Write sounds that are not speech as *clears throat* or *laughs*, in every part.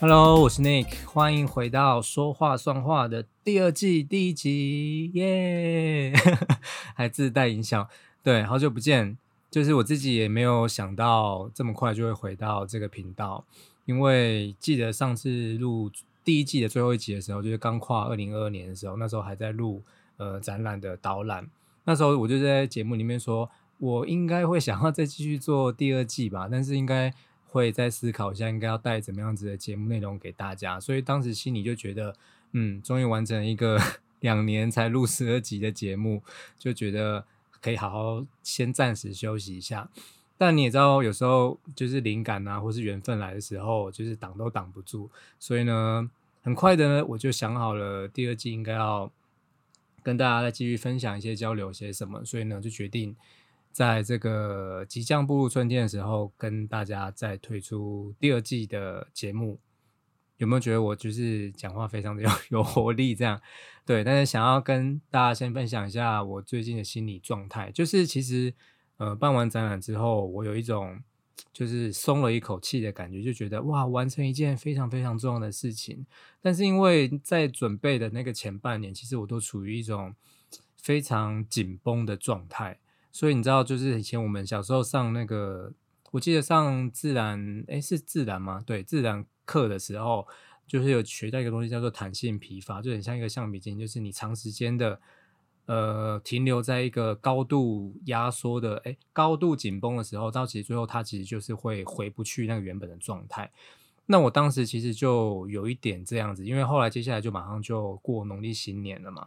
Hello，我是 Nick，欢迎回到说话算话的第二季第一集，耶！*laughs* 还自带音效，对，好久不见，就是我自己也没有想到这么快就会回到这个频道，因为记得上次录第一季的最后一集的时候，就是刚跨二零二二年的时候，那时候还在录呃展览的导览，那时候我就在节目里面说，我应该会想要再继续做第二季吧，但是应该。会再思考一下，应该要带怎么样子的节目内容给大家，所以当时心里就觉得，嗯，终于完成一个 *laughs* 两年才录十二集的节目，就觉得可以好好先暂时休息一下。但你也知道，有时候就是灵感啊，或是缘分来的时候，就是挡都挡不住。所以呢，很快的呢，我就想好了第二季应该要跟大家再继续分享一些交流些什么，所以呢，就决定。在这个即将步入春天的时候，跟大家再推出第二季的节目，有没有觉得我就是讲话非常的 *laughs* 有有活力？这样对，但是想要跟大家先分享一下我最近的心理状态，就是其实呃办完展览之后，我有一种就是松了一口气的感觉，就觉得哇，完成一件非常非常重要的事情。但是因为在准备的那个前半年，其实我都处于一种非常紧绷的状态。所以你知道，就是以前我们小时候上那个，我记得上自然，哎，是自然吗？对，自然课的时候，就是有学到一个东西叫做弹性疲乏，就很像一个橡皮筋，就是你长时间的，呃，停留在一个高度压缩的，哎，高度紧绷的时候，到其实最后它其实就是会回不去那个原本的状态。那我当时其实就有一点这样子，因为后来接下来就马上就过农历新年了嘛。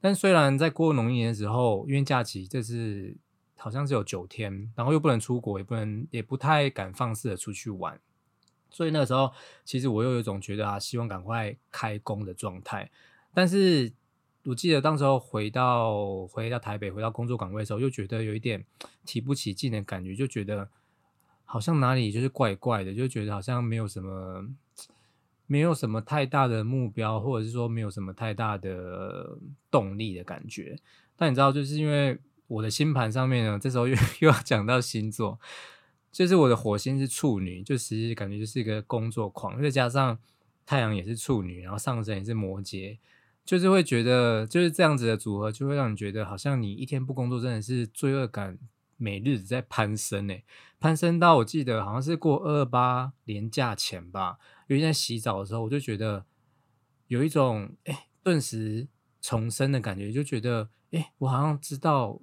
但虽然在过农历年的时候，因为假期这是。好像是有九天，然后又不能出国，也不能，也不太敢放肆的出去玩，所以那个时候，其实我又有一种觉得啊，希望赶快开工的状态。但是我记得当时候回到回到台北，回到工作岗位的时候，又觉得有一点提不起劲的感觉，就觉得好像哪里就是怪怪的，就觉得好像没有什么，没有什么太大的目标，或者是说没有什么太大的动力的感觉。但你知道，就是因为。我的星盘上面呢，这时候又又要讲到星座，就是我的火星是处女，就其实感觉就是一个工作狂，再加上太阳也是处女，然后上升也是摩羯，就是会觉得就是这样子的组合，就会让你觉得好像你一天不工作，真的是罪恶感每日在攀升诶，攀升到我记得好像是过二八年假前吧，因为在洗澡的时候，我就觉得有一种哎顿时重生的感觉，就觉得哎我好像知道。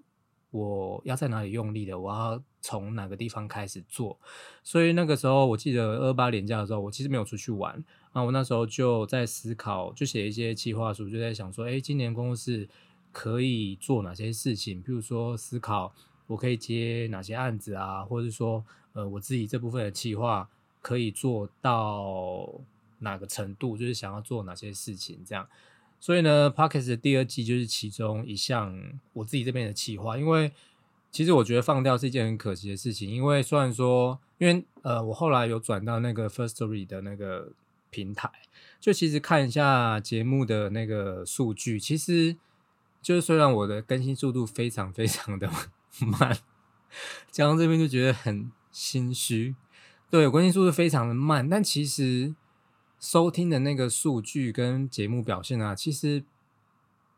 我要在哪里用力的？我要从哪个地方开始做？所以那个时候，我记得二八年假的时候，我其实没有出去玩啊。我那时候就在思考，就写一些计划书，就在想说，哎，今年公司可以做哪些事情？比如说，思考我可以接哪些案子啊，或者是说，呃，我自己这部分的计划可以做到哪个程度？就是想要做哪些事情这样。所以呢，Pockets 的第二季就是其中一项我自己这边的企划。因为其实我觉得放掉是一件很可惜的事情。因为虽然说，因为呃，我后来有转到那个 First Story 的那个平台，就其实看一下节目的那个数据，其实就是虽然我的更新速度非常非常的 *laughs* 慢，讲到这边就觉得很心虚。对，更新速度非常的慢，但其实。收听的那个数据跟节目表现啊，其实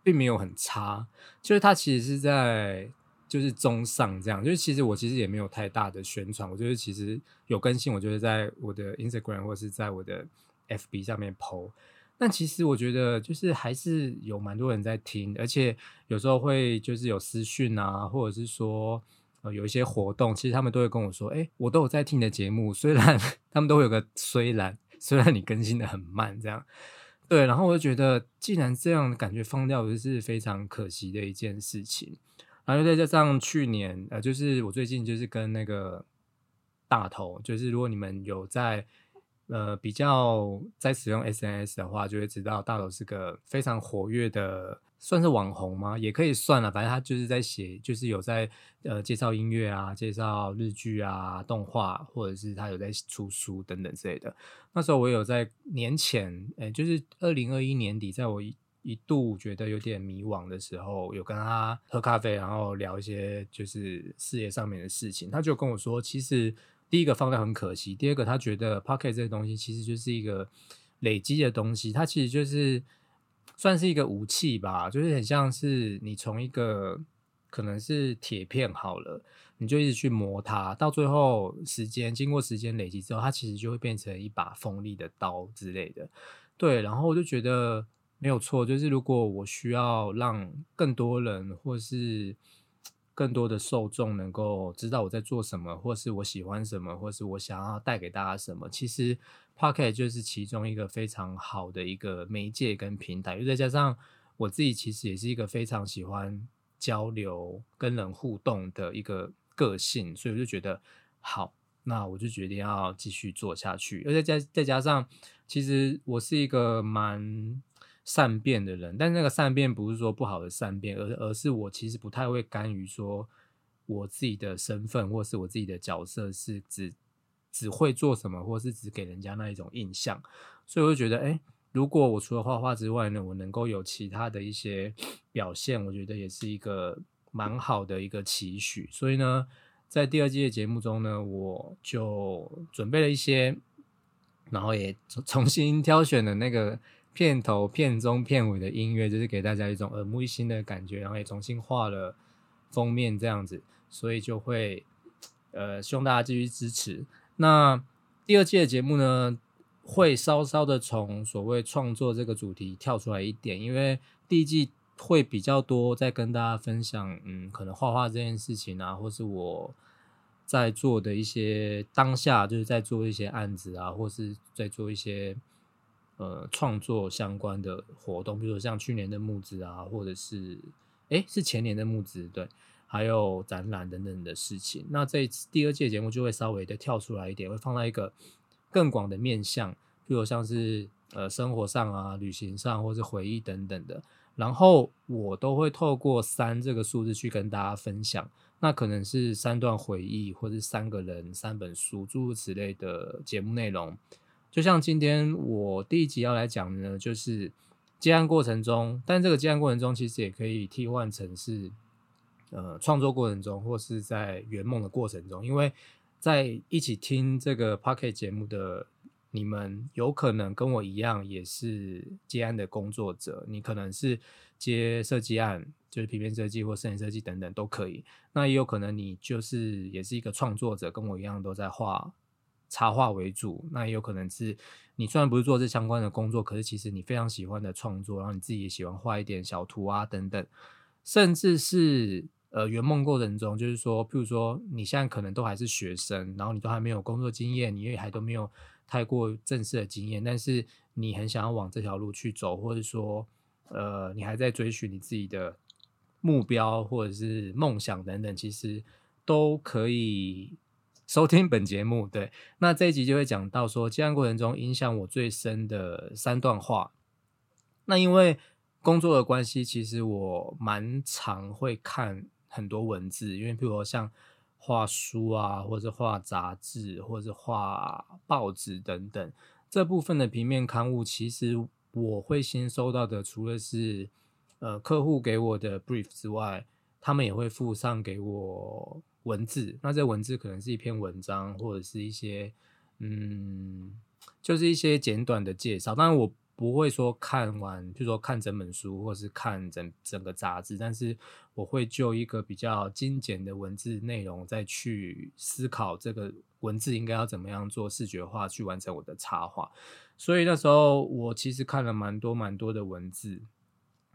并没有很差，就是它其实是在就是中上这样。就是其实我其实也没有太大的宣传，我觉得其实有更新，我觉得在我的 Instagram 或是在我的 FB 上面 PO。但其实我觉得就是还是有蛮多人在听，而且有时候会就是有私讯啊，或者是说呃有一些活动，其实他们都会跟我说，哎，我都有在听你的节目，虽然 *laughs* 他们都会有个虽然。虽然你更新的很慢，这样对，然后我就觉得，既然这样感觉放掉，就是非常可惜的一件事情。然后再加上去年，呃，就是我最近就是跟那个大头，就是如果你们有在呃比较在使用 SNS 的话，就会知道大头是个非常活跃的。算是网红吗？也可以算了，反正他就是在写，就是有在呃介绍音乐啊，介绍日剧啊、动画，或者是他有在出书等等之类的。那时候我有在年前，哎，就是二零二一年底，在我一一度觉得有点迷惘的时候，有跟他喝咖啡，然后聊一些就是事业上面的事情。他就跟我说，其实第一个放掉很可惜，第二个他觉得 Pocket 这个东西其实就是一个累积的东西，它其实就是算是一个武器吧，就是很像是你从一个可能是铁片好了，你就一直去磨它，到最后时间经过时间累积之后，它其实就会变成一把锋利的刀之类的。对，然后我就觉得没有错，就是如果我需要让更多人或是更多的受众能够知道我在做什么，或是我喜欢什么，或是我想要带给大家什么。其实 Pocket 就是其中一个非常好的一个媒介跟平台，又再加上我自己其实也是一个非常喜欢交流、跟人互动的一个个性，所以我就觉得好，那我就决定要继续做下去。而且再再加上，其实我是一个蛮。善变的人，但那个善变不是说不好的善变，而而是我其实不太会甘于说我自己的身份或是我自己的角色是只只会做什么，或是只给人家那一种印象，所以我就觉得，哎，如果我除了画画之外呢，我能够有其他的一些 *sniffs* 表现，我觉得也是一个蛮好的一个期许。所以呢，在第二季的节目中呢，我就准备了一些，然后也重 *laughs* 重新挑选了那个。片头、片中、片尾的音乐，就是给大家一种耳目一新的感觉，然后也重新画了封面这样子，所以就会呃，希望大家继续支持。那第二季的节目呢，会稍稍的从所谓创作这个主题跳出来一点，因为第一季会比较多在跟大家分享，嗯，可能画画这件事情啊，或是我在做的一些当下，就是在做一些案子啊，或是在做一些。呃，创作相关的活动，比如说像去年的募资啊，或者是哎，是前年的募资，对，还有展览等等的事情。那这次第二届节目就会稍微的跳出来一点，会放在一个更广的面向，比如像是呃生活上啊、旅行上，或是回忆等等的。然后我都会透过三这个数字去跟大家分享，那可能是三段回忆，或是三个人、三本书，诸如此类的节目内容。就像今天我第一集要来讲的呢，就是接案过程中，但这个接案过程中其实也可以替换成是呃创作过程中，或是在圆梦的过程中，因为在一起听这个 Pocket 节目的你们，有可能跟我一样也是接案的工作者，你可能是接设计案，就是平面设计或摄影设计等等都可以，那也有可能你就是也是一个创作者，跟我一样都在画。插画为主，那也有可能是你虽然不是做这相关的工作，可是其实你非常喜欢的创作，然后你自己也喜欢画一点小图啊等等，甚至是呃圆梦过程中，就是说，譬如说你现在可能都还是学生，然后你都还没有工作经验，你也还都没有太过正式的经验，但是你很想要往这条路去走，或者说呃你还在追寻你自己的目标或者是梦想等等，其实都可以。收听本节目，对，那这一集就会讲到说，接案过程中影响我最深的三段话。那因为工作的关系，其实我蛮常会看很多文字，因为譬如说像画书啊，或者画杂志，或者画报纸等等，这部分的平面刊物，其实我会先收到的，除了是呃客户给我的 brief 之外，他们也会附上给我。文字，那这文字可能是一篇文章，或者是一些，嗯，就是一些简短的介绍。当然，我不会说看完，就说看整本书，或是看整整个杂志，但是我会就一个比较精简的文字内容，再去思考这个文字应该要怎么样做视觉化，去完成我的插画。所以那时候我其实看了蛮多蛮多的文字。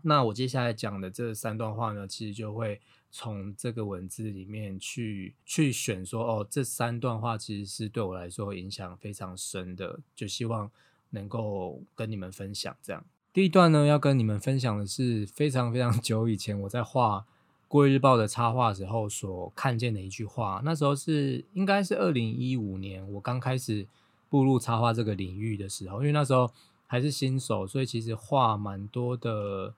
那我接下来讲的这三段话呢，其实就会。从这个文字里面去去选说哦，这三段话其实是对我来说影响非常深的，就希望能够跟你们分享。这样，第一段呢，要跟你们分享的是非常非常 *laughs* 久以前我在画《国语日报》的插画时候所看见的一句话。那时候是应该是二零一五年，我刚开始步入插画这个领域的时候，因为那时候还是新手，所以其实画蛮多的。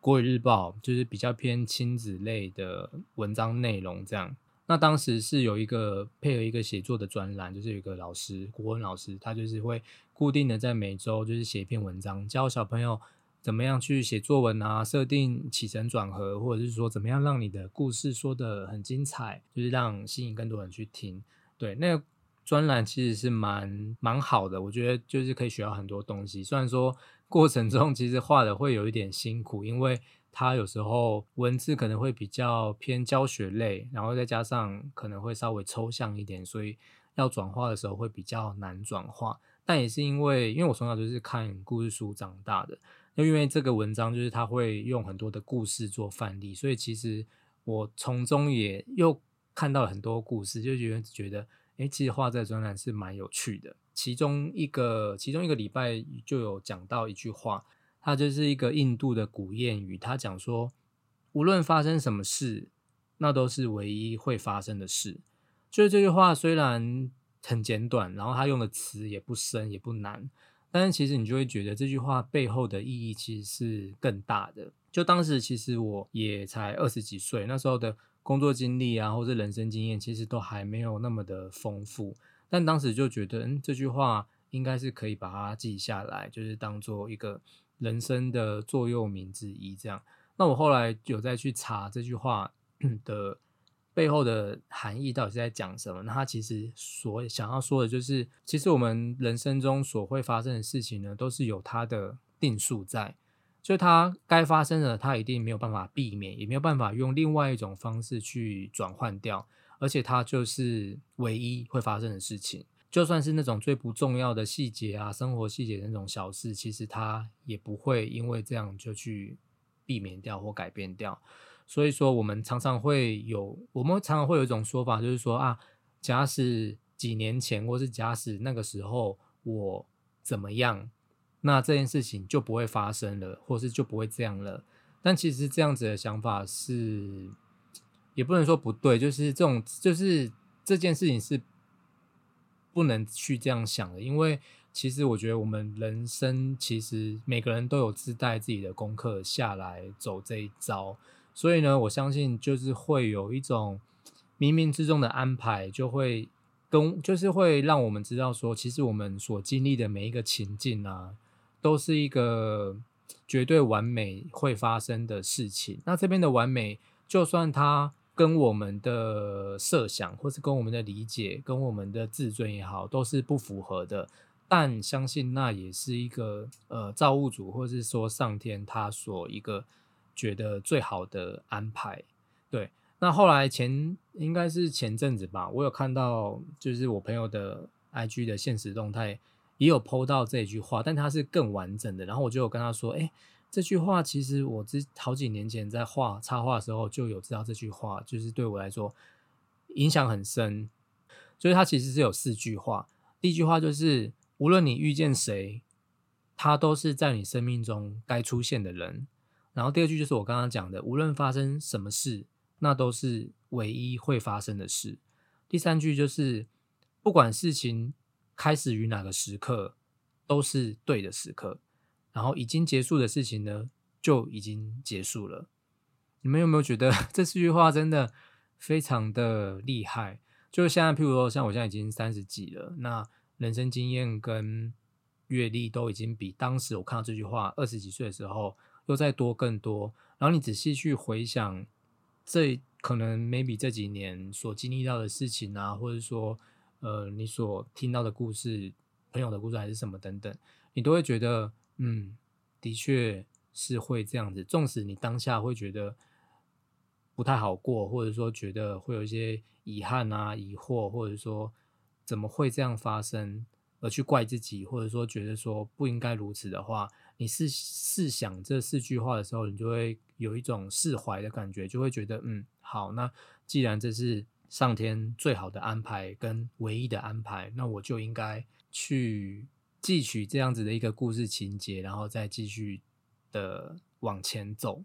国语日报就是比较偏亲子类的文章内容，这样。那当时是有一个配合一个写作的专栏，就是有一个老师，国文老师，他就是会固定的在每周就是写一篇文章，教小朋友怎么样去写作文啊，设定起承转合，或者是说怎么样让你的故事说的很精彩，就是让吸引更多人去听。对，那个专栏其实是蛮蛮好的，我觉得就是可以学到很多东西。虽然说过程中其实画的会有一点辛苦，因为它有时候文字可能会比较偏教学类，然后再加上可能会稍微抽象一点，所以要转化的时候会比较难转化。但也是因为，因为我从小就是看故事书长大的，又因为这个文章就是他会用很多的故事做范例，所以其实我从中也又看到了很多故事，就觉得觉得。哎，其实画这个专栏是蛮有趣的。其中一个，其中一个礼拜就有讲到一句话，它就是一个印度的古谚语。它讲说，无论发生什么事，那都是唯一会发生的事。就是这句话虽然很简短，然后它用的词也不深也不难，但是其实你就会觉得这句话背后的意义其实是更大的。就当时其实我也才二十几岁，那时候的。工作经历啊，或者人生经验，其实都还没有那么的丰富，但当时就觉得，嗯，这句话应该是可以把它记下来，就是当做一个人生的座右铭之一。这样，那我后来有再去查这句话 *clears throat* 的背后的含义到底是在讲什么。那他其实所想要说的就是，其实我们人生中所会发生的事情呢，都是有它的定数在。就它该发生的，它一定没有办法避免，也没有办法用另外一种方式去转换掉，而且它就是唯一会发生的事情。就算是那种最不重要的细节啊，生活细节那种小事，其实它也不会因为这样就去避免掉或改变掉。所以说，我们常常会有，我们常常会有一种说法，就是说啊，假使几年前，或是假使那个时候我怎么样。那这件事情就不会发生了，或是就不会这样了。但其实这样子的想法是，也不能说不对，就是这种，就是这件事情是不能去这样想的。因为其实我觉得我们人生其实每个人都有自带自己的功课下来走这一招，所以呢，我相信就是会有一种冥冥之中的安排，就会跟就是会让我们知道说，其实我们所经历的每一个情境啊。都是一个绝对完美会发生的事情。那这边的完美，就算它跟我们的设想，或是跟我们的理解，跟我们的自尊也好，都是不符合的。但相信那也是一个呃造物主，或是说上天他所一个觉得最好的安排。对。那后来前应该是前阵子吧，我有看到就是我朋友的 IG 的现实动态。也有剖到这一句话，但它是更完整的。然后我就有跟他说：“哎，这句话其实我之好几年前在画插画的时候就有知道这句话，就是对我来说影响很深。所以它其实是有四句话。第一句话就是，无论你遇见谁，他都是在你生命中该出现的人。然后第二句就是我刚刚讲的，无论发生什么事，那都是唯一会发生的事。第三句就是，不管事情。开始于哪个时刻都是对的时刻，然后已经结束的事情呢就已经结束了。你们有没有觉得这四句话真的非常的厉害？就是现在，譬如说，像我现在已经三十几了，那人生经验跟阅历都已经比当时我看到这句话二十几岁的时候又再多更多。然后你仔细去回想，这可能 maybe 这几年所经历到的事情啊，或者说。呃，你所听到的故事、朋友的故事还是什么等等，你都会觉得，嗯，的确是会这样子。纵使你当下会觉得不太好过，或者说觉得会有一些遗憾啊、疑惑，或者说怎么会这样发生，而去怪自己，或者说觉得说不应该如此的话，你是试想这四句话的时候，你就会有一种释怀的感觉，就会觉得，嗯，好，那既然这是。上天最好的安排跟唯一的安排，那我就应该去汲取这样子的一个故事情节，然后再继续的往前走。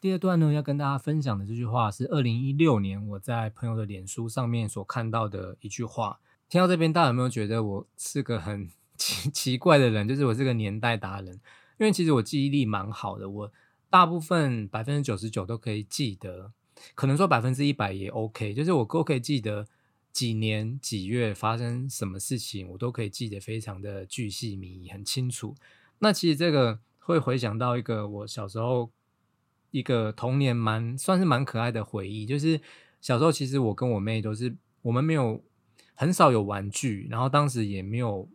第二段呢，要跟大家分享的这句话是二零一六年我在朋友的脸书上面所看到的一句话。听到这边，大家有没有觉得我是个很 *laughs* 奇奇怪的人？就是我是个年代达人，因为其实我记忆力蛮好的，我大部分百分之九十九都可以记得。可能说百分之一百也 OK，就是我都可以记得几年几月发生什么事情，我都可以记得非常的巨细靡遗，很清楚。那其实这个会回想到一个我小时候一个童年蛮算是蛮可爱的回忆，就是小时候其实我跟我妹都是我们没有很少有玩具，然后当时也没有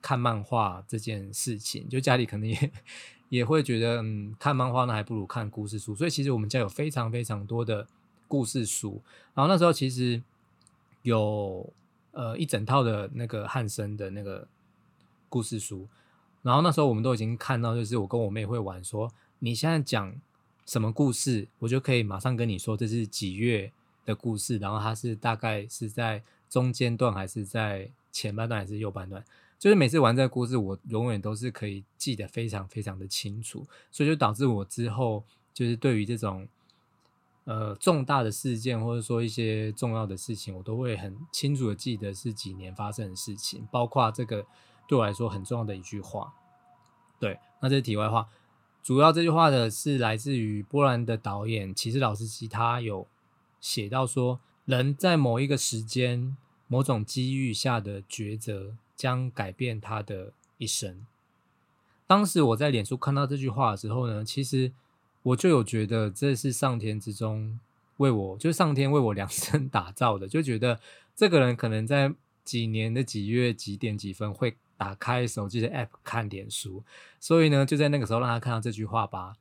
看漫画这件事情，就家里可能也也会觉得，嗯，看漫画呢还不如看故事书，所以其实我们家有非常非常多的故事书，然后那时候其实有呃一整套的那个汉森的那个故事书，然后那时候我们都已经看到，就是我跟我妹会玩，说你现在讲什么故事，我就可以马上跟你说这是几月的故事，然后它是大概是在。中间段还是在前半段还是右半段？就是每次玩这个故事，我永远都是可以记得非常非常的清楚，所以就导致我之后就是对于这种呃重大的事件或者说一些重要的事情，我都会很清楚的记得是几年发生的事情，包括这个对我来说很重要的一句话。对，那这是题外话，主要这句话的是来自于波兰的导演其实老司机，他有写到说。人在某一个时间、某种机遇下的抉择，将改变他的一生。当时我在脸书看到这句话的时候呢，其实我就有觉得这是上天之中为我，就是上天为我量 *laughs* 身打造的，就觉得这个人可能在几年的几月几点几分会打开手机的 App 看脸书，所以呢，就在那个时候让他看到这句话吧。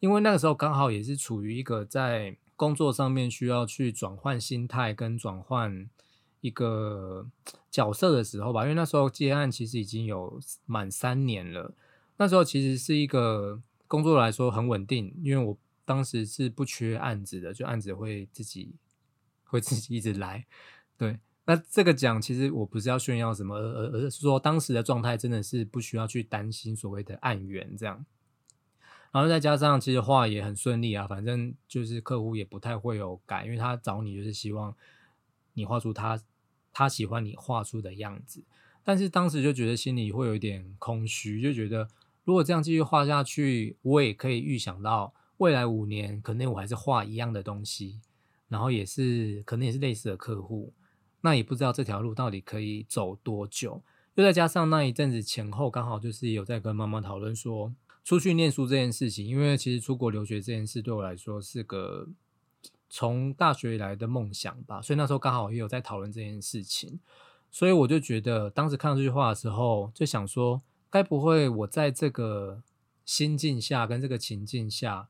因为那个时候刚好也是处于一个在。工作上面需要去转换心态跟转换一个角色的时候吧，因为那时候接案其实已经有满三年了。那时候其实是一个工作来说很稳定，因为我当时是不缺案子的，就案子会自己会自己一直来。对，那这个奖其实我不是要炫耀什么，而而而是说当时的状态真的是不需要去担心所谓的案源这样。然后再加上，其实画也很顺利啊，反正就是客户也不太会有改，因为他找你就是希望你画出他他喜欢你画出的样子。但是当时就觉得心里会有一点空虚，就觉得如果这样继续画下去，我也可以预想到未来五年可能我还是画一样的东西，然后也是可能也是类似的客户，那也不知道这条路到底可以走多久。又再加上那一阵子前后刚好就是有在跟妈妈讨论说。出去念书这件事情，因为其实出国留学这件事对我来说是个从大学以来的梦想吧，所以那时候刚好也有在讨论这件事情，所以我就觉得当时看到这句话的时候，就想说，该不会我在这个心境下跟这个情境下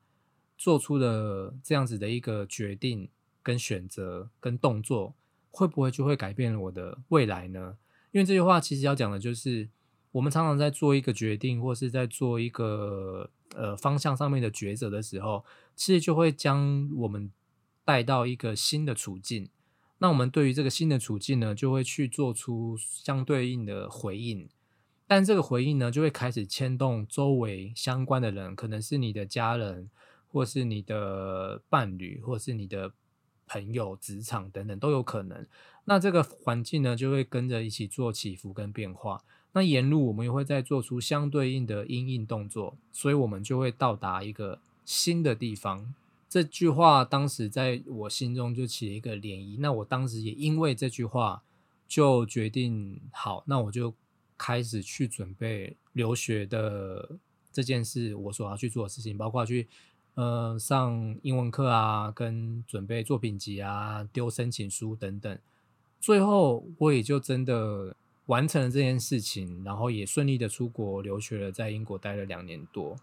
做出的这样子的一个决定、跟选择、跟动作，会不会就会改变了我的未来呢？因为这句话其实要讲的就是。我们常常在做一个决定，或是在做一个呃方向上面的抉择的时候，其实就会将我们带到一个新的处境。那我们对于这个新的处境呢，就会去做出相对应的回应。但这个回应呢，就会开始牵动周围相关的人，可能是你的家人，或是你的伴侣，或是你的朋友、职场等等都有可能。那这个环境呢，就会跟着一起做起伏跟变化。那沿路我们也会再做出相对应的因应动作，所以我们就会到达一个新的地方。这句话当时在我心中就起了一个涟漪。那我当时也因为这句话就决定好，那我就开始去准备留学的这件事，我所要去做的事情，包括去呃上英文课啊，跟准备作品集啊，丢申请书等等。最后我也就真的。完成了这件事情，然后也顺利的出国留学了，在英国待了两年多。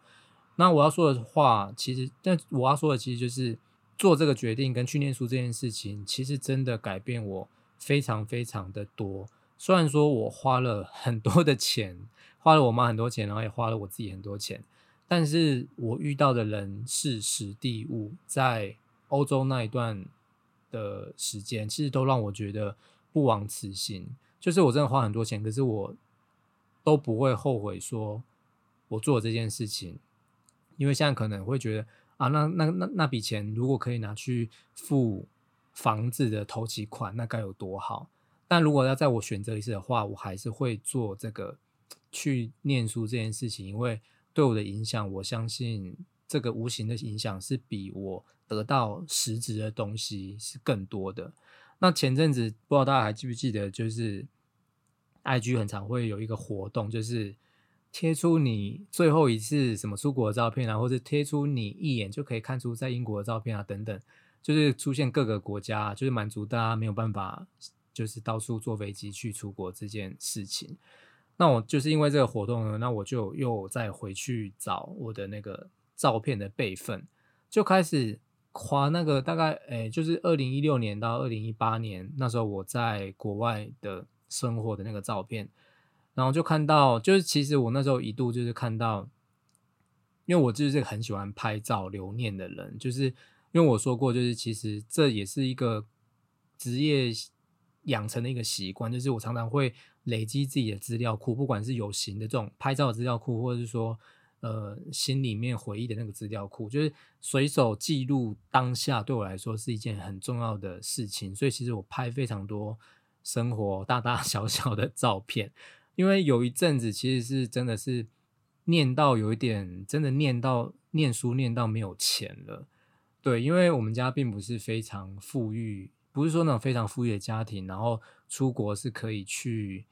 那我要说的话，其实，但我要说的其实就是做这个决定跟去念书这件事情，其实真的改变我非常非常的多。虽然说我花了很多的钱，花了我妈很多钱，然后也花了我自己很多钱，但是我遇到的人事时地物，在欧洲那一段的时间，其实都让我觉得不枉此行。就是我真的花很多钱，可是我都不会后悔说我做这件事情，因为现在可能会觉得啊，那那那那笔钱如果可以拿去付房子的头期款，那该有多好。但如果要在我选择一次的话，我还是会做这个去念书这件事情，因为对我的影响，我相信这个无形的影响是比我得到实质的东西是更多的。那前阵子不知道大家还记不记得，就是。IG 很常会有一个活动，就是贴出你最后一次什么出国的照片啊，或者贴出你一眼就可以看出在英国的照片啊，等等，就是出现各个国家，就是满足大家没有办法就是到处坐飞机去出国这件事情。那我就是因为这个活动呢，那我就又再回去找我的那个照片的备份，就开始划那个大概诶，就是二零一六年到二零一八年那时候我在国外的生活的那个照片，然后就看到，就是其实我那时候一度就是看到，因为我就是很喜欢拍照留念的人，就是因为我说过，就是其实这也是一个职业养成的一个习惯，就是我常常会。累积自己的资料库，不管是有形的这种拍照资料库，或者是说，呃，心里面回忆的那个资料库，就是随手记录当下，对我来说是一件很重要的事情。所以其实我拍非常多生活大大小小的照片，因为有一阵子其实是真的是念到有一点，真的念到念书念到没有钱了。对，因为我们家并不是非常富裕，不是说那种非常富裕的家庭，然后出国是可以去。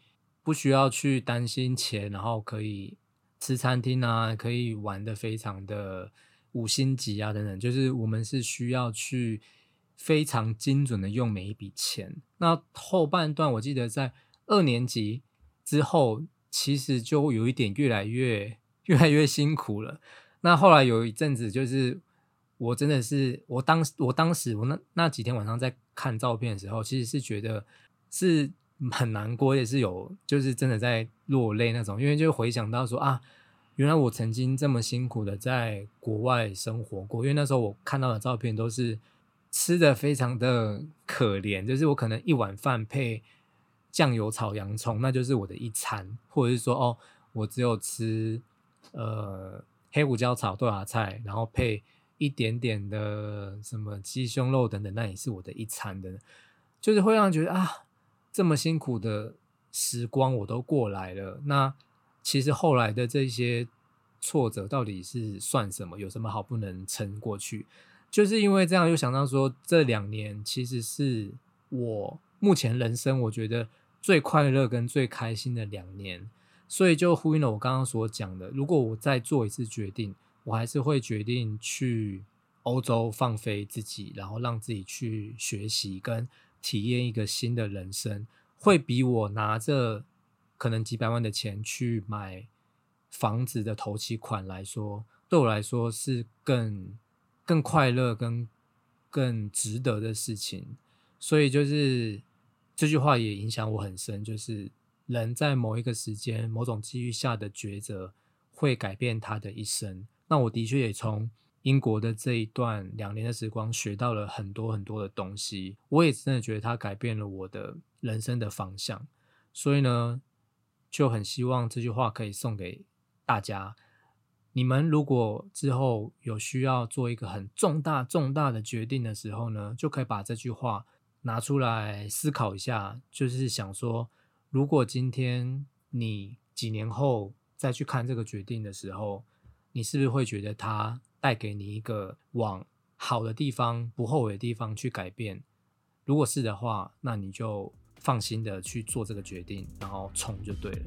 不需要去担心钱，然后可以吃餐厅啊，可以玩的非常的五星级啊等等，就是我们是需要去非常精准的用每一笔钱。那后半段我记得在二年级之后，其实就有一点越来越越来越辛苦了。那后来有一阵子，就是我真的是我当我当时我那那几天晚上在看照片的时候，其实是觉得是。很难过，也是有，就是真的在落泪那种，因为就回想到说啊，原来我曾经这么辛苦的在国外生活过，因为那时候我看到的照片都是吃的非常的可怜，就是我可能一碗饭配酱油炒洋葱，那就是我的一餐，或者是说哦，我只有吃呃黑胡椒炒豆芽菜，然后配一点点的什么鸡胸肉等等，那也是我的一餐的，就是会让人觉得啊。这么辛苦的时光我都过来了，那其实后来的这些挫折到底是算什么？有什么好不能撑过去？就是因为这样，又想到说这两年其实是我目前人生我觉得最快乐跟最开心的两年，所以就呼应了我刚刚所讲的。如果我再做一次决定，我还是会决定去欧洲放飞自己，然后让自己去学习跟。体验一个新的人生，会比我拿着可能几百万的钱去买房子的头期款来说，对我来说是更更快乐、跟更值得的事情。所以，就是这句话也影响我很深，就是人在某一个时间、某种机遇下的抉择，会改变他的一生。那我的确也从。英国的这一段两年的时光，学到了很多很多的东西。我也真的觉得它改变了我的人生的方向。所以呢，就很希望这句话可以送给大家。你们如果之后有需要做一个很重大重大的决定的时候呢，就可以把这句话拿出来思考一下。就是想说，如果今天你几年后再去看这个决定的时候，你是不是会觉得它？带给你一个往好的地方、不后悔的地方去改变。如果是的话，那你就放心的去做这个决定，然后冲就对了。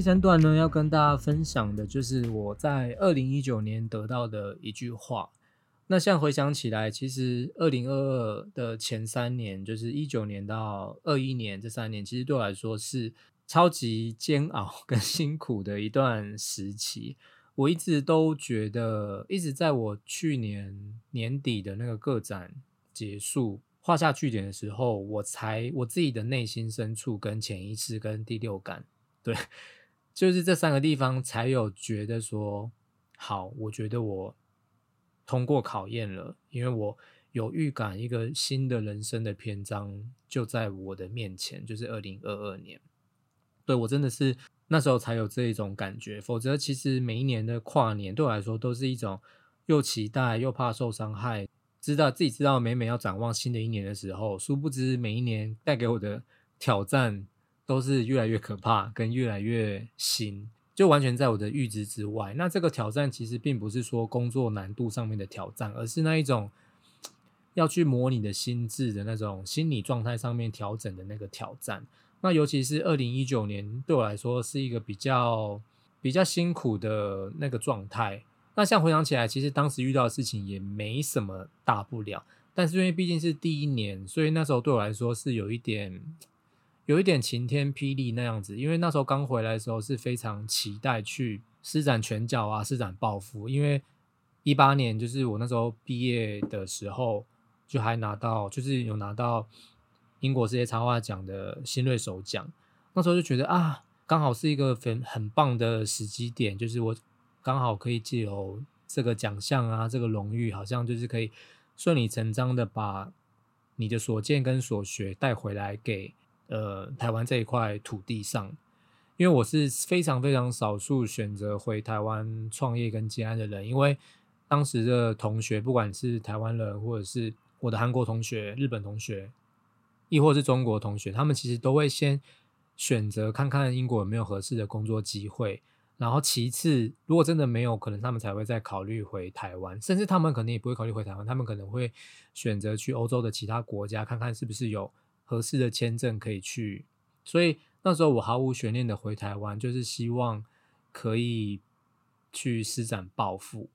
第三段呢，要跟大家分享的就是我在二零一九年得到的一句话。那现在回想起来，其实二零二二的前三年，就是一九年到二一年这三年，其实对我来说是超级煎熬 *laughs* 跟辛苦的一段时期。我一直都觉得，一直在我去年年底的那个个展结束画下句点的时候，我才我自己的内心深处跟潜意识跟第六感对。就是这三个地方才有觉得说好，我觉得我通过考验了，因为我有预感一个新的人生的篇章就在我的面前，就是二零二二年。对我真的是那时候才有这一种感觉，否则其实每一年的跨年对我来说都是一种又期待又怕受伤害，知道自己知道每每要展望新的一年的时候，殊不知每一年带给我的挑战。都是越来越可怕，跟越来越新，就完全在我的预知之外。那这个挑战其实并不是说工作难度上面的挑战，而是那一种 *tsk* 要去模拟的心智的那种心理状态上面调整的那个挑战。那尤其是二零一九年对我来说是一个比较比较辛苦的那个状态。那像回想起来，其实当时遇到的事情也没什么大不了，但是因为毕竟是第一年，所以那时候对我来说是有一点有一点晴天霹雳那样子。因为那时候刚回来的时候是非常期待去施展拳脚啊，施展抱负。因为一八年就是我那时候毕业的时候，就还拿到就是有拿到。英国世界插画奖的新锐首奖，那时候就觉得啊，刚好是一个很很棒的时机点，就是我刚好可以借由这个奖项啊，这个荣誉，好像就是可以顺理成章的把你的所见跟所学带回来给呃台湾这一块土地上。因为我是非常非常少数选择回台湾创业跟接案的人，因为当时的同学，不管是台湾人或者是我的韩国同学、日本同学。亦或是中国同学，他们其实都会先选择看看英国有没有合适的工作机会，然后其次，如果真的没有，可能他们才会再考虑回台湾，甚至他们可能也不会考虑回台湾，他们可能会选择去欧洲的其他国家看看是不是有合适的签证可以去。所以那时候我毫无悬念的回台湾，就是希望可以去施展抱负。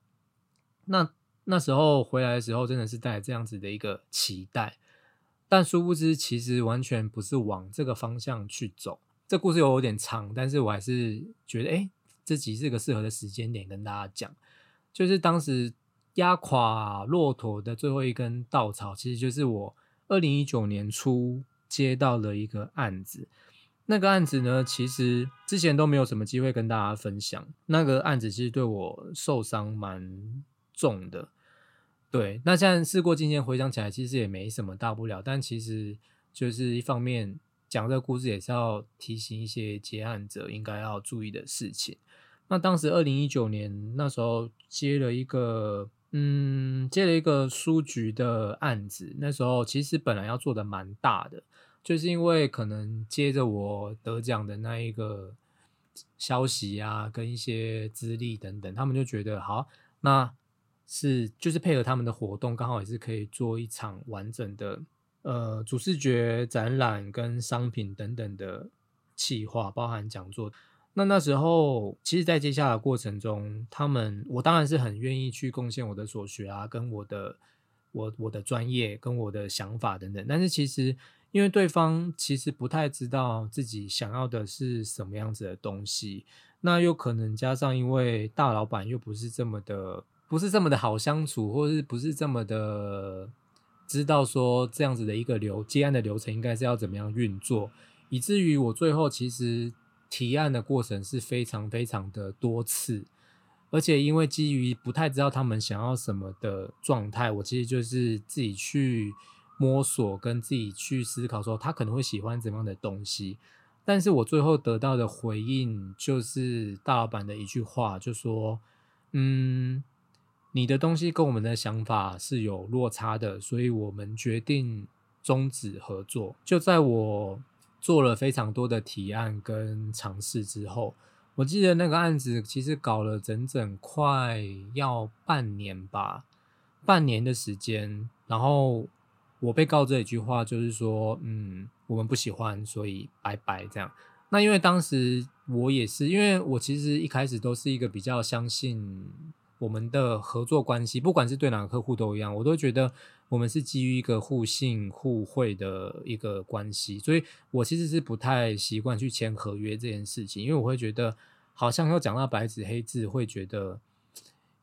那那时候回来的时候，真的是带这样子的一个期待。但殊不知，其实完全不是往这个方向去走。这故事有点长，但是我还是觉得，哎，这集是个适合的时间点跟大家讲。就是当时压垮骆驼的最后一根稻草，其实就是我二零一九年初接到了一个案子。那个案子呢，其实之前都没有什么机会跟大家分享。那个案子其实对我受伤蛮重的。对，那现在事过境迁，回想起来，其实也没什么大不了。但其实就是一方面讲这个故事，也是要提醒一些接案者应该要注意的事情。那当时二零一九年那时候接了一个，嗯，接了一个书局的案子。那时候其实本来要做的蛮大的，就是因为可能接着我得奖的那一个消息啊，跟一些资历等等，他们就觉得好，那。是，就是配合他们的活动，刚好也是可以做一场完整的，呃，主视觉展览跟商品等等的企划，包含讲座。那那时候，其实，在接下来的过程中，他们我当然是很愿意去贡献我的所学啊，跟我的我我的专业跟我的想法等等。但是，其实因为对方其实不太知道自己想要的是什么样子的东西，那又可能加上因为大老板又不是这么的。不是这么的好相处，或者是不是这么的知道说这样子的一个流接案的流程应该是要怎么样运作，以至于我最后其实提案的过程是非常非常的多次，而且因为基于不太知道他们想要什么的状态，我其实就是自己去摸索跟自己去思考说他可能会喜欢怎么样的东西，但是我最后得到的回应就是大老板的一句话，就说嗯。你的东西跟我们的想法是有落差的，所以我们决定终止合作。就在我做了非常多的提案跟尝试之后，我记得那个案子其实搞了整整快要半年吧，半年的时间。然后我被告这一句话就是说，嗯，我们不喜欢，所以拜拜这样。那因为当时我也是，因为我其实一开始都是一个比较相信。我们的合作关系，不管是对哪个客户都一样，我都觉得我们是基于一个互信互惠的一个关系，所以我其实是不太习惯去签合约这件事情，因为我会觉得好像要讲到白纸黑字，会觉得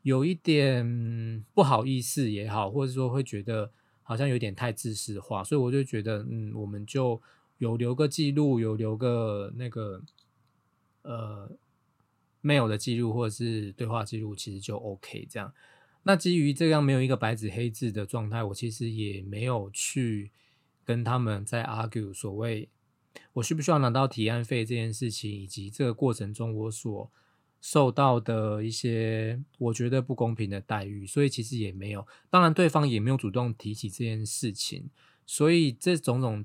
有一点不好意思也好，或者说会觉得好像有点太自私化，所以我就觉得，嗯，我们就有留个记录，有留个那个，呃。没有的记录或者是对话记录，其实就 OK。这样，那基于这样没有一个白纸黑字的状态，我其实也没有去跟他们在 argue 所谓我需不需要拿到提案费这件事情，以及这个过程中我所受到的一些我觉得不公平的待遇，所以其实也没有。当然，对方也没有主动提起这件事情，所以这种种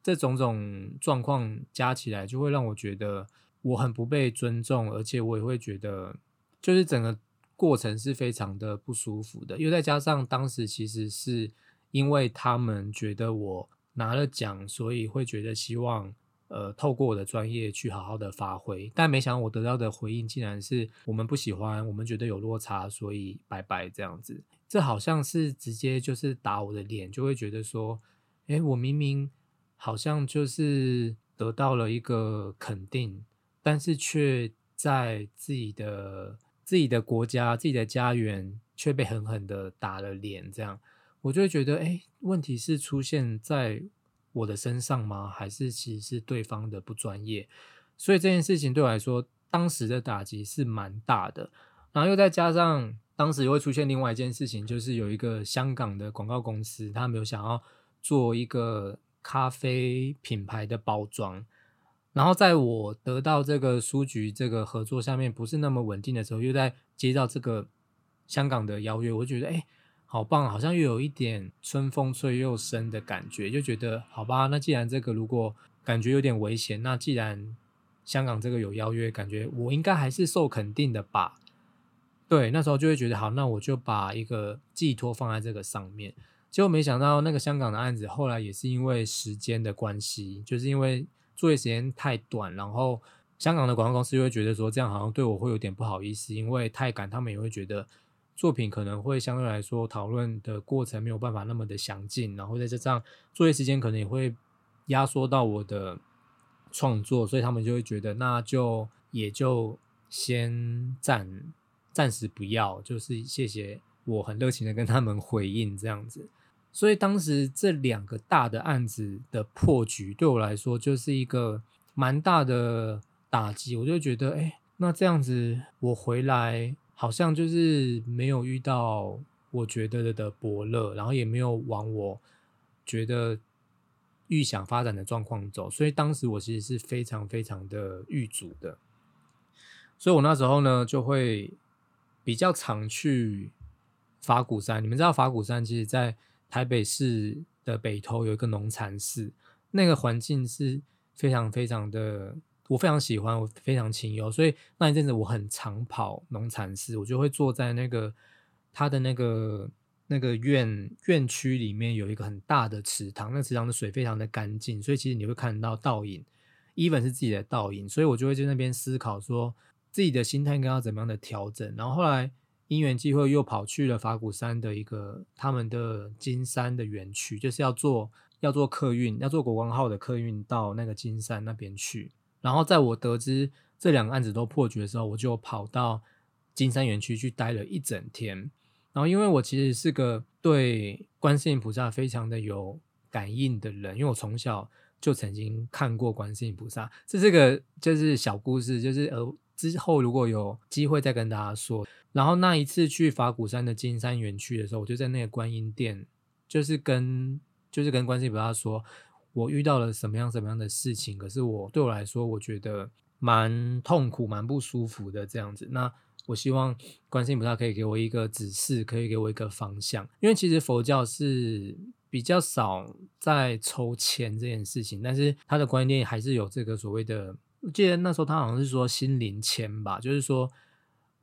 这种种状况加起来，就会让我觉得。我很不被尊重，而且我也会觉得，就是整个过程是非常的不舒服的。又再加上当时其实是因为他们觉得我拿了奖，所以会觉得希望呃透过我的专业去好好的发挥，但没想到我得到的回应竟然是我们不喜欢，我们觉得有落差，所以拜拜这样子。这好像是直接就是打我的脸，就会觉得说，哎，我明明好像就是得到了一个肯定，但是却在自己的自己的国家、自己的家园却被狠狠的打了脸，这样我就会觉得，哎，问题是出现在我的身上吗？还是其实是对方的不专业？所以这件事情对我来说，当时的打击是蛮大的，然后又再加上。当时又会出现另外一件事情，就是有一个香港的广告公司，他们有想要做一个咖啡品牌的包装。然后在我得到这个书局这个合作下面不是那么稳定的时候，又在接到这个香港的邀约，我觉得哎，好棒，好像又有一点春风吹又生的感觉，就觉得好吧，那既然这个如果感觉有点危险，那既然香港这个有邀约，感觉我应该还是受肯定的吧。对，那时候就会觉得好，那我就把一个寄托放在这个上面。结果没想到那个香港的案子，后来也是因为时间的关系，就是因为作业时间太短，然后香港的广告公司就会觉得说这样好像对我会有点不好意思，因为太赶，他们也会觉得作品可能会相对来说讨论的过程没有办法那么的详尽，然后在这上作业时间可能也会压缩到我的创作，所以他们就会觉得那就也就先暂。暂时不要，就是谢谢，我很热情的跟他们回应这样子。所以当时这两个大的案子的破局，对我来说就是一个蛮大的打击。我就觉得，哎，那这样子我回来好像就是没有遇到我觉得的伯乐，然后也没有往我觉得预想发展的状况走。所以当时我其实是非常非常的郁阻的。所以我那时候呢就会。比较常去法鼓山，你们知道法鼓山其实，在台北市的北头有一个农禅寺，那个环境是非常非常的，我非常喜欢，我非常清幽，所以那一阵子我很常跑农禅寺，我就会坐在那个他的那个那个院院区里面有一个很大的池塘，那池塘的水非常的干净，所以其实你会看到倒影，even 是自己的倒影，所以我就会在那边思考说。自己的心态应该要怎么样的调整？然后后来因缘际会又跑去了法鼓山的一个他们的金山的园区，就是要做要做客运，要做国光号的客运到那个金山那边去。然后在我得知这两个案子都破局的时候，我就跑到金山园区去待了一整天。然后因为我其实是个对观世音菩萨非常的有感应的人，因为我从小就曾经看过观世音菩萨，这是个就是小故事，就是呃。之后如果有机会再跟大家说。然后那一次去法鼓山的金山园区的时候，我就在那个观音殿，就是跟就是跟观世音菩萨说，我遇到了什么样什么样的事情。可是我对我来说，我觉得蛮痛苦、蛮不舒服的这样子。那我希望观世音菩萨可以给我一个指示，可以给我一个方向。因为其实佛教是比较少在抽签这件事情，但是他的观音殿还是有这个所谓的。我记得那时候他好像是说心灵签吧，就是说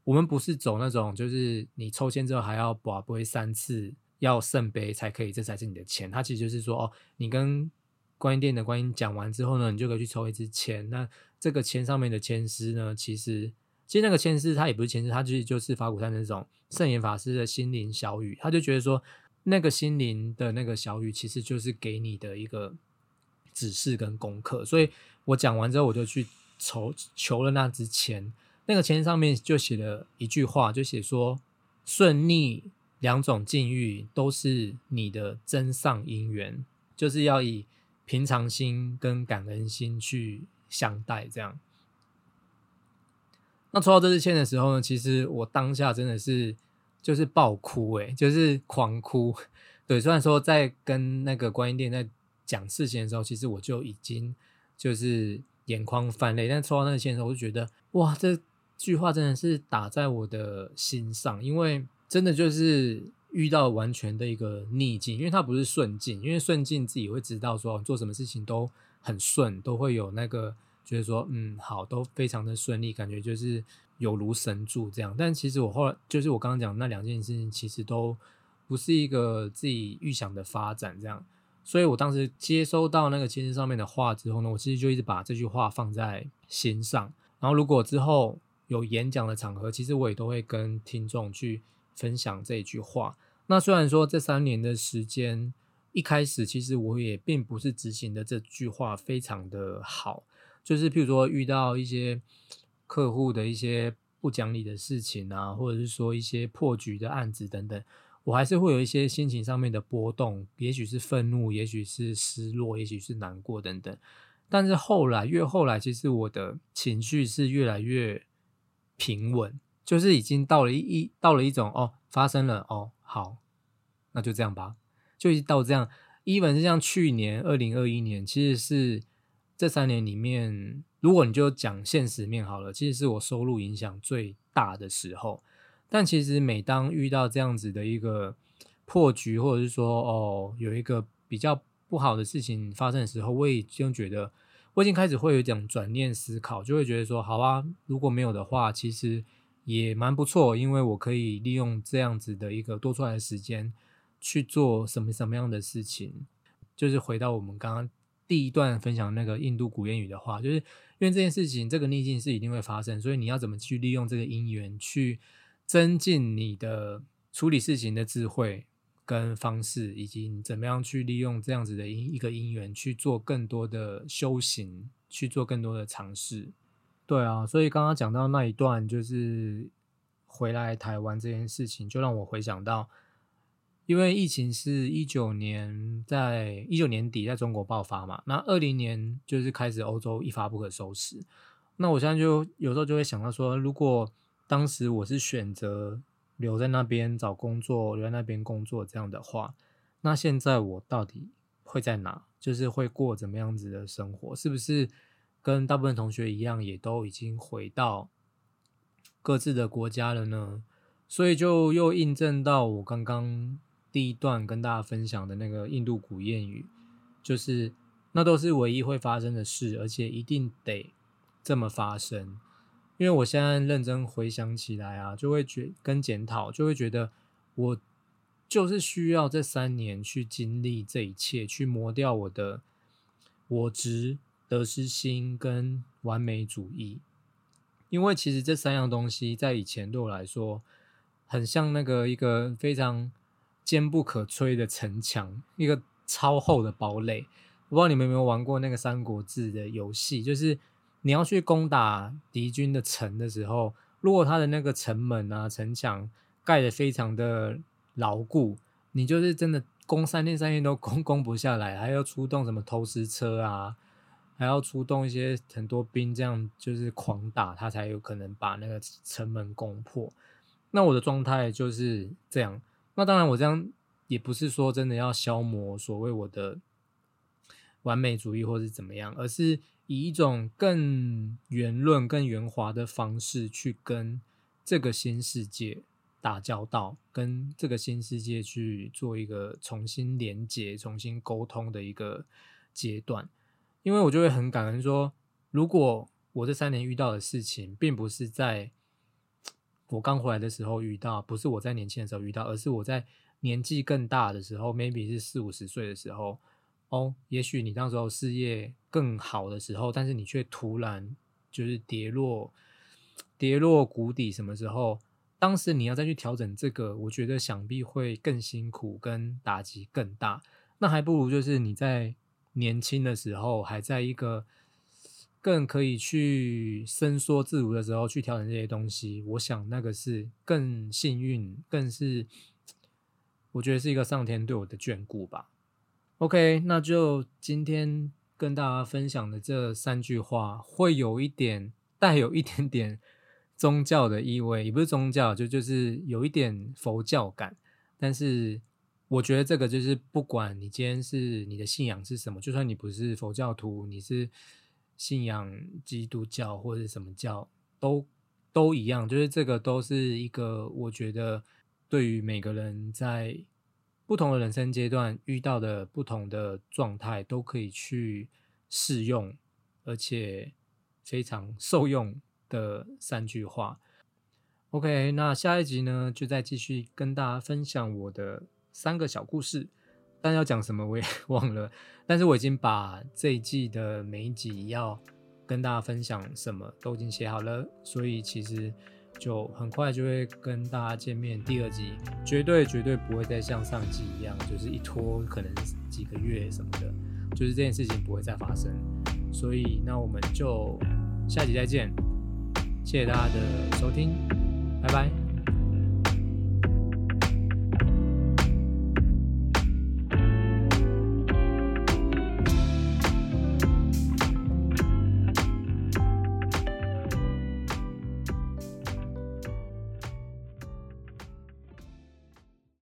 我们不是走那种，就是你抽签之后还要把杯三次要圣杯才可以，这才是你的签。他其实就是说，哦，你跟观音殿的观音讲完之后呢，你就可以去抽一支签。那这个签上面的签师呢，其实其实那个签师他也不是签师，他其实就是法鼓山那种圣严法师的心灵小雨。他就觉得说，那个心灵的那个小雨，其实就是给你的一个指示跟功课，所以。我讲完之后，我就去求求了那支签，那个签上面就写了一句话，就写说顺逆两种境遇都是你的真上因缘，就是要以平常心跟感恩心去相待。这样，那抽到这支签的时候呢，其实我当下真的是就是爆哭，诶，就是狂哭。对，虽然说在跟那个观音殿在讲事情的时候，其实我就已经。就是眼眶泛泪，但抽到那个签的时候，我就觉得哇，这句话真的是打在我的心上，因为真的就是遇到完全的一个逆境，因为它不是顺境，因为顺境自己会知道说做什么事情都很顺，都会有那个觉得说嗯好，都非常的顺利，感觉就是有如神助这样。但其实我后来就是我刚刚讲那两件事情，其实都不是一个自己预想的发展，这样。所以我当时接收到那个签字上面的话之后呢，我其实就一直把这句话放在心上。然后如果之后有演讲的场合，其实我也都会跟听众去分享这一句话。那虽然说这三年的时间，一开始其实我也并不是执行的这句话非常的好，就是譬如说遇到一些客户的一些不讲理的事情啊，或者是说一些破局的案子等等。我还是会有一些心情上面的波动，也许是愤怒，也许是失落，也许是难过等等。但是后来越后来，其实我的情绪是越来越平稳，就是已经到了一到了一种哦，发生了哦，好，那就这样吧，就一到这样。even 是像去年二零二一年，其实是这三年里面，如果你就讲现实面好了，其实是我收入影响最大的时候。但其实每当遇到这样子的一个破局，或者是说哦有一个比较不好的事情发生的时候，我已经觉得我已经开始会有一种转念思考，就会觉得说好啊，如果没有的话，其实也蛮不错，因为我可以利用这样子的一个多出来的时间去做什么什么样的事情。就是回到我们刚刚第一段分享那个印度古谚语的话，就是因为这件事情这个逆境是一定会发生，所以你要怎么去利用这个因缘去。增进你的处理事情的智慧跟方式，以及怎么样去利用这样子的因一个因缘去做更多的修行，去做更多的尝试。对啊，所以刚刚讲到那一段，就是回来台湾这件事情，就让我回想到，因为疫情是一九年在一九年底在中国爆发嘛，那二零年就是开始欧洲一发不可收拾。那我现在就有时候就会想到说，如果当时我是选择留在那边找工作，留在那边工作这样的话，那现在我到底会在哪？就是会过怎么样子的生活？是不是跟大部分同学一样，也都已经回到各自的国家了呢？所以就又印证到我刚刚第一段跟大家分享的那个印度古谚语，就是那都是唯一会发生的事，而且一定得这么发生。因为我现在认真回想起来啊，就会觉跟检讨，就会觉得我就是需要这三年去经历这一切，去磨掉我的我执、得失心跟完美主义。因为其实这三样东西在以前对我来说，很像那个一个非常坚不可摧的城墙，一个超厚的堡垒。我不知道你们有没有玩过那个《三国志》的游戏，就是。你要去攻打敌军的城的时候，如果他的那个城门啊、城墙盖的非常的牢固，你就是真的攻三天三夜都攻攻不下来，还要出动什么投石车啊，还要出动一些很多兵，这样就是狂打他才有可能把那个城门攻破。那我的状态就是这样。那当然，我这样也不是说真的要消磨所谓我的完美主义或是怎么样，而是。以一种更圆润、更圆滑的方式去跟这个新世界打交道，跟这个新世界去做一个重新连接、重新沟通的一个阶段。因为我就会很感恩说，如果我这三年遇到的事情，并不是在我刚回来的时候遇到，不是我在年轻的时候遇到，而是我在年纪更大的时候，maybe 是四五十岁的时候。哦，也许你那时候事业更好的时候，但是你却突然就是跌落跌落谷底，什么时候？当时你要再去调整这个，我觉得想必会更辛苦，跟打击更大。那还不如就是你在年轻的时候，还在一个更可以去伸缩自如的时候去调整这些东西。我想那个是更幸运，更是我觉得是一个上天对我的眷顾吧。OK，那就今天跟大家分享的这三句话，会有一点带有一点点 *laughs* 宗教的意味，也不是宗教，就就是有一点佛教感。但是我觉得这个就是不管你今天是你的信仰是什么，就算你不是佛教徒，你是信仰基督教或者什么教，都都一样，就是这个都是一个我觉得对于每个人在。不同的人生阶段遇到的不同的状态，都可以去适用，而且非常受用的三句话。OK，那下一集呢，就再继续跟大家分享我的三个小故事，但要讲什么我也 *laughs* 忘了。但是我已经把这一季的每一集要跟大家分享什么都已经写好了，所以其实就很快就会跟大家见面。第二集绝对绝对不会再像上季一样，就是一拖可能几个月什么的，就是这件事情不会再发生。所以那我们就下集再见，谢谢大家的收听，拜拜。